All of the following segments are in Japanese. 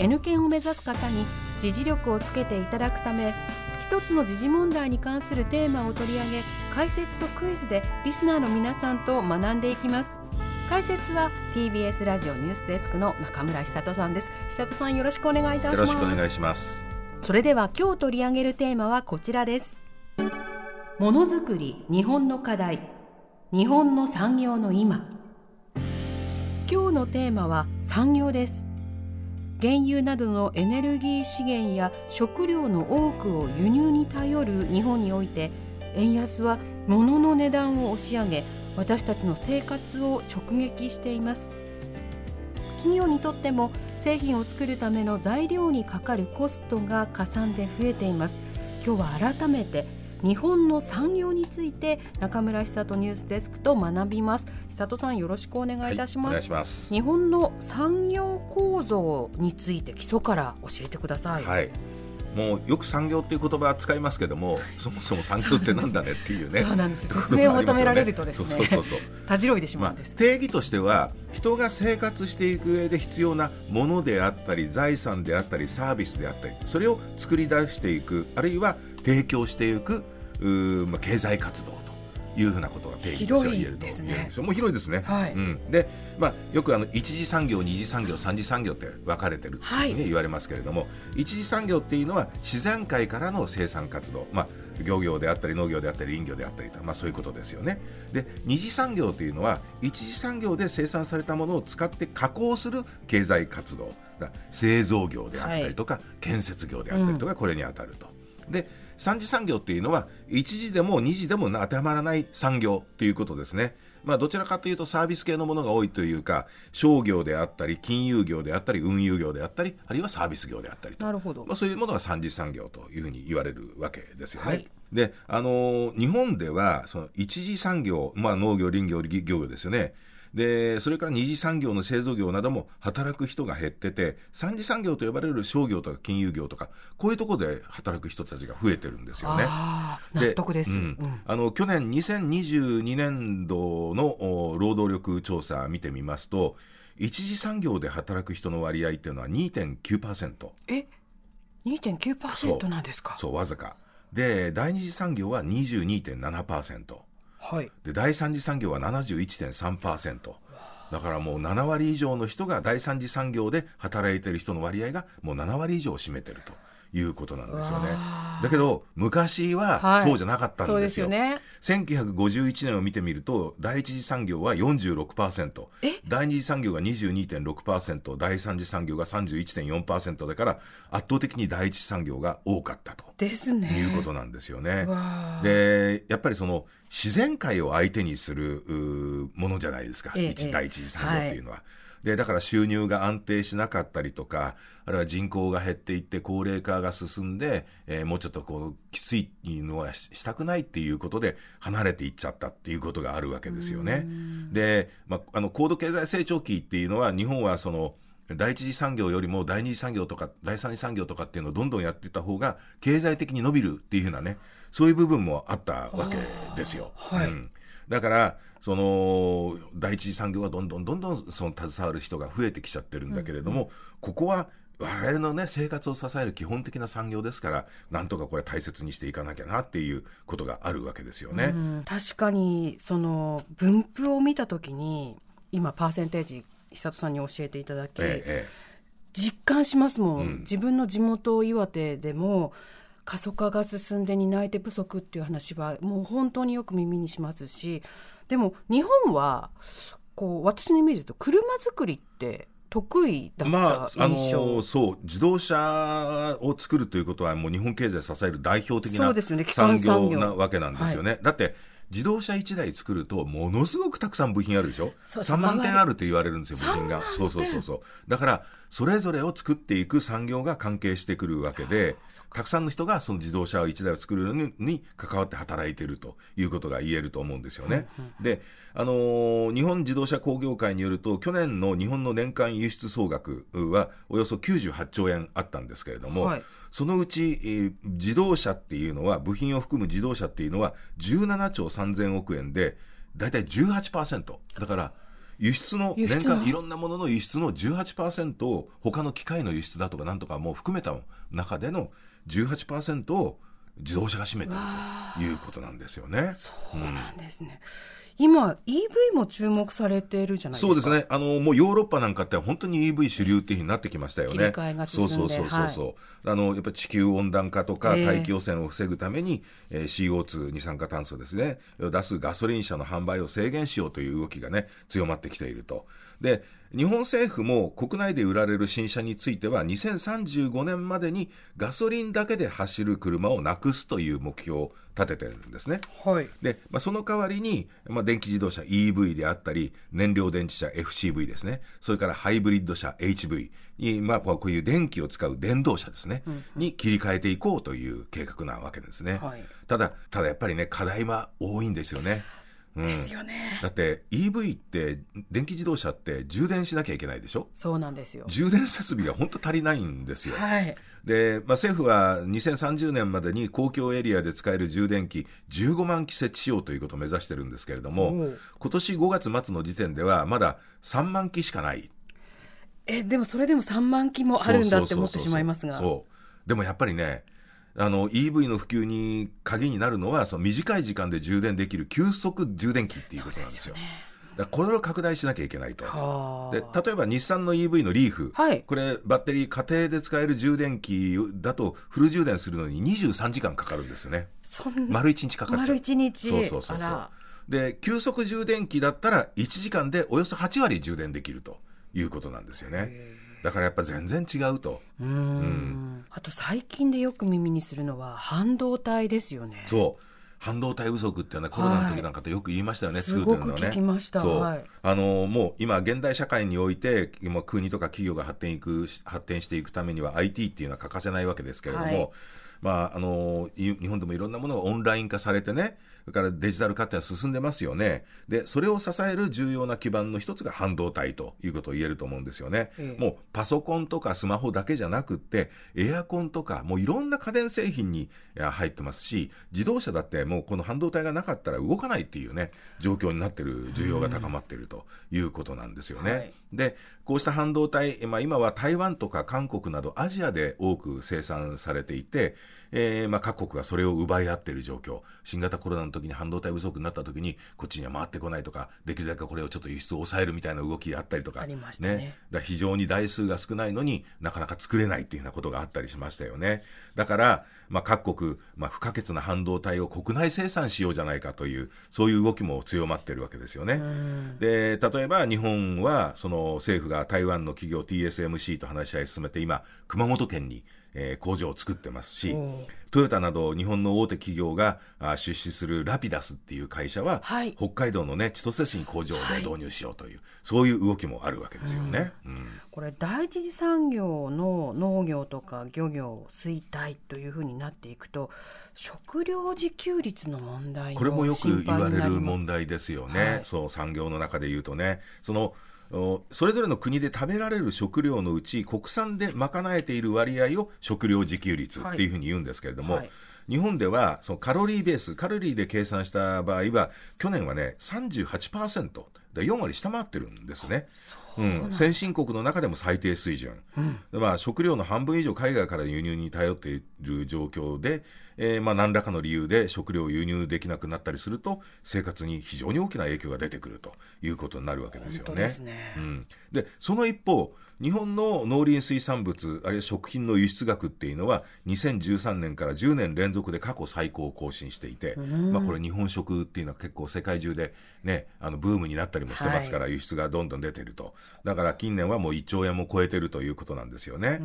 N 検を目指す方に時事力をつけていただくため一つの時事問題に関するテーマを取り上げ解説とクイズでリスナーの皆さんと学んでいきます。解説は TBS ラジオニュースデスクの中村久人さんです。久人さんよろしくお願いいたします。よろしくお願いします。それでは今日取り上げるテーマはこちらです。ものづくり日本の課題。日本の産業の今。今日のテーマは産業です原油などのエネルギー資源や食料の多くを輸入に頼る日本において円安は物の値段を押し上げ私たちの生活を直撃しています。企業にとっても製品を作るための材料にかかるコストがかさんで増えています。今日は改めて日本の産業について中村久人ニュースデスクと学びます。久人さんよろしくお願いいたします。はい、ます。日本の産業構造について基礎から教えてください、はい。もうよく産業っていう言葉使いますけどもそもそも産業ってなんだねっていうねそうなんです 説明を求められるとですね。そうそうそうたじろいでしままあうんです、定義としては人が生活していく上で必要なものであったり財産であったりサービスであったりそれを作り出していくあるいは提供していくまあ、経済活動というふうなことが定義としては言えると広いですね。言えるんですよ。もう広いですね。はい。うん、で、まあ、よくあの一次産業二次産業三次産業って分かれてるってね、はい。言われますけれども一次産業っていうのは自然界からの生産活動、まあ、漁業であったり農業であったり林業であったりと、まあ、そういうことですよね。で二次産業というのは一次産業で生産されたものを使って加工する経済活動。製造業であったりとか、建設業であったりとか、これに当たると。で三次産業っていうのは一次でも二次でも当てはまらない産業ということですね。まあ、どちらかというとサービス系のものが多いというか商業であったり金融業であったり運輸業であったりあるいはサービス業であったりとなるほどまあ、そういうものが三次産業というふうに言われるわけですよね。はいで、あのー日本ではその一次産業、まあ、農業林業漁業ですよね。でそれから二次産業の製造業なども働く人が減ってて三次産業と呼ばれる商業とか金融業とかこういうところで働く人たちが増えてるんですよね。納得です、うん。うん。あの去年2022年度のお労働力調査見てみますと一次産業で働く人の割合っていうのは2.9%え？2.9%なんですか？そう。わずか。で第二次産業は22.7%はい。で第三次産業は71.3%だからもう7割以上の人が第三次産業で働いてる人の割合がもう7割以上を占めてると。いうことなんですよね。だけど昔ははい。そうじゃなかったんですよ,、ですよね。1951年を見てみると第一次産業は46%え？第二次産業が22.6%第三次産業が31.4%だから圧倒的に第一次産業が多かったと。ですね。いうことなんですよね。でやっぱりその自然界を相手にするものじゃないですか、ええ一第一次産業っていうのは。でだから収入が安定しなかったりとかあるいは人口が減っていって高齢化が進んで、えーもうちょっとこうきついのはししたくないっていうことで離れていっちゃったっていうことがあるわけですよね。で、まあ、あの高度経済成長期っていうのは日本はその第一次産業よりも第二次産業とか第三次産業とかっていうのをどんどんやっていった方が経済的に伸びるっていうふうなねそういう部分もあったわけですよ。はいうんだからその第一次産業はどんどんどんどんその携わる人が増えてきちゃってるんだけれども、ここは我々のね生活を支える基本的な産業ですからなんとかこれ大切にしていかなきゃなっていうことがあるわけですよね。うん。確かにその分布を見た時に今パーセンテージ久人さんに教えていただき、ええ。実感しますもん、うん。自分の地元岩手でも過疎化が進んで担い手不足っていう話はもう本当によく耳にしますしでも日本はこう私のイメージだと車作りって得意だまあ、あのった印象、そう自動車を作るということはもう日本経済を支える代表的な産業。産業なわけなんですよね。だって自動車1台作るとものすごくたくさん部品あるでしょ？そう3万点あるって言われるんですよ部品が。3万点そうそうそうそう。だからそれぞれを作っていく産業が関係してくるわけでたくさんの人がその自動車1台を作るのにに関わって働いているということが言えると思うんですよね。で、あのー日本自動車工業会によると去年の日本の年間輸出総額はおよそ98兆円あったんですけれども、はいそのうち、えー自動車っていうのは部品を含む自動車っていうのは17兆3000億円でだいたい18%だから輸出の年間いろんなものの輸出の18%を他の機械の輸出だとかなんとかも含めた中での18%を自動車が占めているということなんですよね。そうなんですね。今 EV も注目されているじゃないですか。そうですね。あのもうヨーロッパなんかって本当に EV 主流っていうふうになってきましたよね。そうそうそうそうそう、あのやっぱり地球温暖化とかええ大気汚染を防ぐために、えー CO2 二酸化炭素ですねを出すガソリン車の販売を制限しようという動きがね強まってきていると。で日本政府も国内で売られる新車については2035年までにガソリンだけで走る車をなくすという目標を立ててるんですね。はい。で、まあ、その代わりに、まあ、電気自動車 EV であったり、燃料電池車 FCV ですね、それからハイブリッド車 HV に、まあ、こういう電気を使う電動車ですね、に切り替えていこうという計画なわけですね。はいただ、ただやっぱりね、課題は多いんですよね。うんですよね。だって EV って電気自動車って充電しなきゃいけないでしょ？そうなんですよ。充電設備が本当足りないんですよ。はい。で、まあ、政府は2030年までに公共エリアで使える充電器15万基設置しようということを目指してるんですけれどおもう今年5月末の時点ではまだ3万基しかないえでもそれでも3万機もあるんだって思ってしまいますが。そうでもやっぱりねあの EV の普及に鍵になるのはその短い時間で充電できる急速充電器っていうことなんですよ。だこれを拡大しなきゃいけないと。はあ。で例えば日産の EV のリーフ、はい。これバッテリー家庭で使える充電器だとフル充電するのに23時間かかるんですよね。丸1日かかっちゃう。丸一日。そうそうそうそう。で急速充電器だったら1時間でおよそ8割充電できるということなんですよねだからやっぱ全然違うと。うーん。あと最近でよく耳にするのは半導体ですよね。そう。半導体不足っていうのはコロナの時なんかってよく言いましたよね、作ってるのはね。すごく聞きました。そう、はい。あのもう今現代社会において今国とか企業が発展いく発展していくためには IT っていうのは欠かせないわけですけれども、はい。まああのい日本でもいろんなものがオンライン化されてねそれからデジタル化ってのは進んでますよね。でそれを支える重要な基盤の一つが半導体ということを言えると思うんですよね、ええ。もうパソコンとかスマホだけじゃなくってエアコンとかもういろんな家電製品に入ってますし自動車だってもうこの半導体がなかったら動かないっていうね状況になってる需要が高まっているということなんですよね。はい。でこうした半導体、まあ、今は台湾とか韓国などアジアで多く生産されていて、えーまあ、各国がそれを奪い合っている状況。新型コロナの時に半導体不足になった時にこっちには回ってこないとかできるだけこれをちょっと輸出を抑えるみたいな動きがあったりとか。ありましたね。だ非常に台数が少ないのになかなか作れないっていうようなことがあったりしましたよね。だから、まあ、各国、まあ、不可欠な半導体を国内生産しようじゃないかというそういう動きも強まってるわけですよね。で例えば日本はその政府が台湾の企業 TSMC と話し合い進めて今熊本県に、えー工場を作ってますしトヨタなど日本の大手企業があ出資するラピダスっていう会社は、はい。北海道のね千歳市に工場で導入しようという、そういう動きもあるわけですよね。うん。これ第一次産業の農業とか漁業衰退というふうになっていくと食料自給率の問題これもよく言われる問題題ですよね、はい。そう産業の中で言うとね。そのおそれぞれの国で食べられる食料のうち国産で賄えている割合を食料自給率っていうふうに言うんですけれども、はい。日本ではそのカロリーベースカロリーで計算した場合は去年はね38%で4割下回ってるんですね。うん、先進国の中でも最低水準、でまあ、食料の半分以上海外から輸入に頼っている状況で、えーまあ、何らかの理由で食料を輸入できなくなったりすると生活に非常に大きな影響が出てくるということになるわけですよね。ですねうん、でその一方日本の農林水産物あるいは食品の輸出額っていうのは2013年から10年連続で過去最高を更新していて、まあ、これ日本食っていうのは結構世界中で、ね、あのブームになったりりもしてますから、輸出がどんどん出てると。だから近年はもう1兆円も超えてるということなんですよね、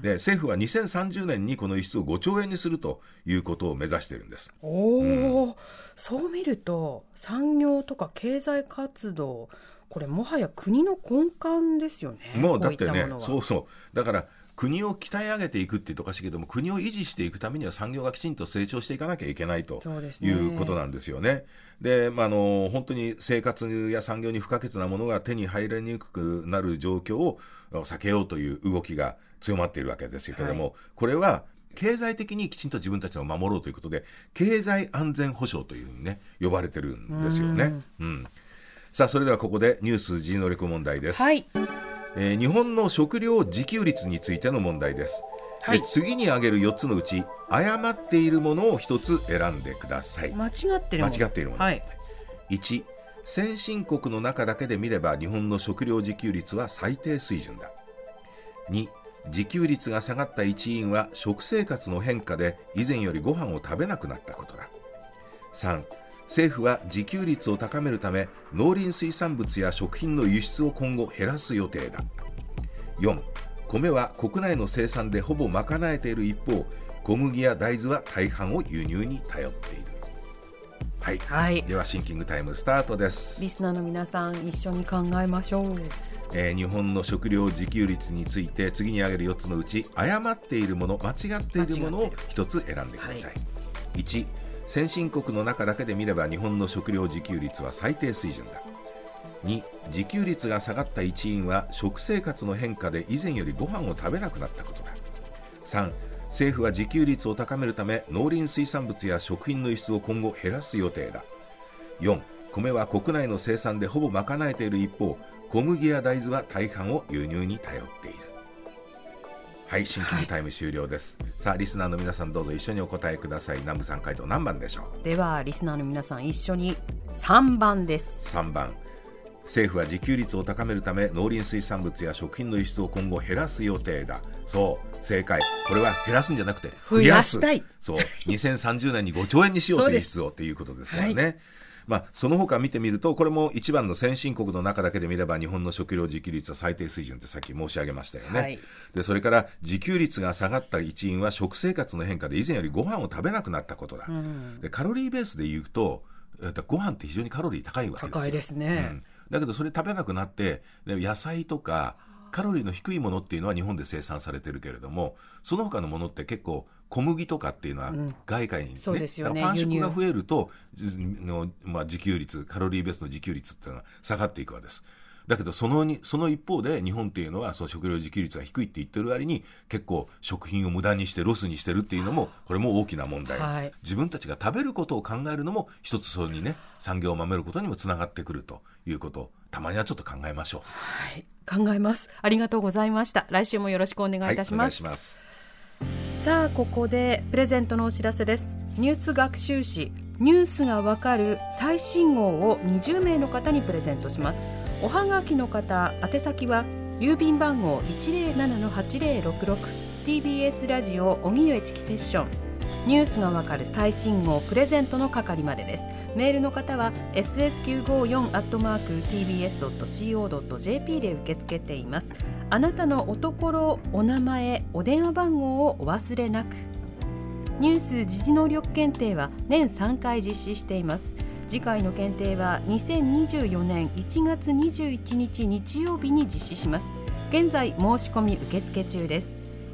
で政府は2030年にこの輸出を5兆円にするということを目指してるんです。おお、そう見ると産業とか経済活動これもはや国の根幹ですよね。もうだってねそうそうだから国を鍛え上げていくって言うとおかしいけども国を維持していくためには産業がきちんと成長していかなきゃいけないということなんですよね。で、まあ、あの本当に生活や産業に不可欠なものが手に入りにくくなる状況を避けようという動きが強まっているわけですけれども、これは経済的にきちんと自分たちを守ろうということで経済安全保障というふうにね呼ばれてるんですよね。うんさあそれではここでニュース人能力問題です。はい。えー日本の食料自給率についての問題です、はい。で次に挙げる4つのうち誤っているものを1つ選んでください。間違ってるもの。間違っているもの。はい。1先進国の中だけで見れば日本の食料自給率は最低水準だ。2自給率が下がった一因は食生活の変化で以前よりご飯を食べなくなったことだ。3政府は自給率を高めるため農林水産物や食品の輸出を今後減らす予定だ。4米は国内の生産でほぼ賄えている一方小麦や大豆は大半を輸入に頼っている。はい、はい。ではシンキングタイムスタートです。リスナーの皆さん一緒に考えましょう。えー日本の食料自給率について次に挙げる4つのうち誤っているもの間違っているものを1つ選んでください、1先進国の中だけで見れば日本の食料自給率は最低水準だ。2自給率が下がった一因は食生活の変化で以前よりご飯を食べなくなったことだ。3政府は自給率を高めるため農林水産物や食品の輸出を今後減らす予定だ。4米は国内の生産でほぼ賄えている一方小麦や大豆は大半を輸入に頼っている。はい。シンキングタイム終了です、さあリスナーの皆さんどうぞ一緒にお答えください。南部さん回答何番でしょう？ではリスナーの皆さん一緒に3番です。3番。政府は自給率を高めるため農林水産物や食品の輸出を今後減らす予定だ。そう正解。これは減らすんじゃなくて増やしたい。そう。2030年に5兆円にしようという輸出をっていうことですからね、まあ、その他見てみるとこれも一番の先進国の中だけで見れば日本の食料自給率は最低水準ってさっき申し上げましたよね、はい。でそれから自給率が下がった一因は食生活の変化で以前よりご飯を食べなくなったことだ、でカロリーベースで言うとえっとご飯って非常にカロリー高いわけですよ。高いですね。うん。だけどそれ食べなくなってで野菜とかカロリーの低いものっていうのは日本で生産されてるけれどもその他のものって結構小麦とかっていうのは外貨にね、そうですよねパン食が増えるとじの、まあ、自給率カロリーベースの自給率っていうのは下がっていくわけです。だけどそのにその一方で日本っていうのはその食料自給率が低いって言ってる割に結構食品を無駄にしてロスにしてるっていうのもこれも大きな問題、はい自分たちが食べることを考えるのも一つそれにね産業を守ることにもつながってくるということをたまにはちょっと考えましょう。はい。考えます。ありがとうございました。来週もよろしくお願いいたします。します。さあここでプレゼントのお知らせです。ニュース学習誌ニュースがわかる最新号を20名の方にプレゼントします。おはがきの方宛先は郵便番号107-8066 TBS ラジオ荻上チキセッション。ニュースがわかる最新号プレゼントの係までです。メールの方は ss954-tbs.co.jp で受け付けています。あなたのおところお名前お電話番号をお忘れなく。ニュース時事能力検定は年3回実施しています。次回の検定は2024年1月21日日曜日に実施します。現在申し込み受付中です。